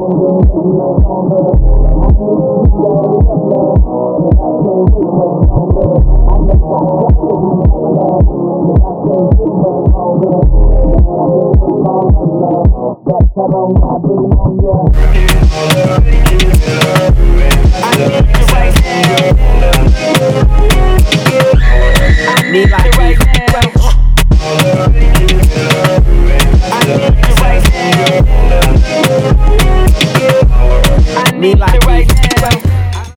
Me like me. me like me.